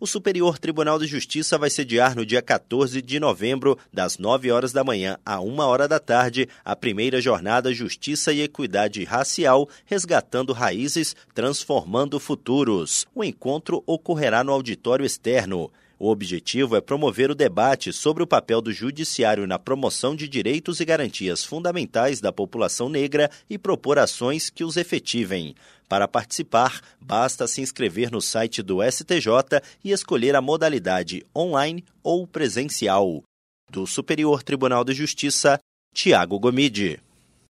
O Superior Tribunal de Justiça vai sediar no dia 14 de novembro, das 9 horas da manhã a 1 hora da tarde, a primeira jornada Justiça e Equidade Racial, resgatando raízes, transformando futuros. O encontro ocorrerá no auditório externo. O objetivo é promover o debate sobre o papel do Judiciário na promoção de direitos e garantias fundamentais da população negra e propor ações que os efetivem. Para participar, basta se inscrever no site do STJ e escolher a modalidade online ou presencial. Do Superior Tribunal de Justiça, Tiago Gomide.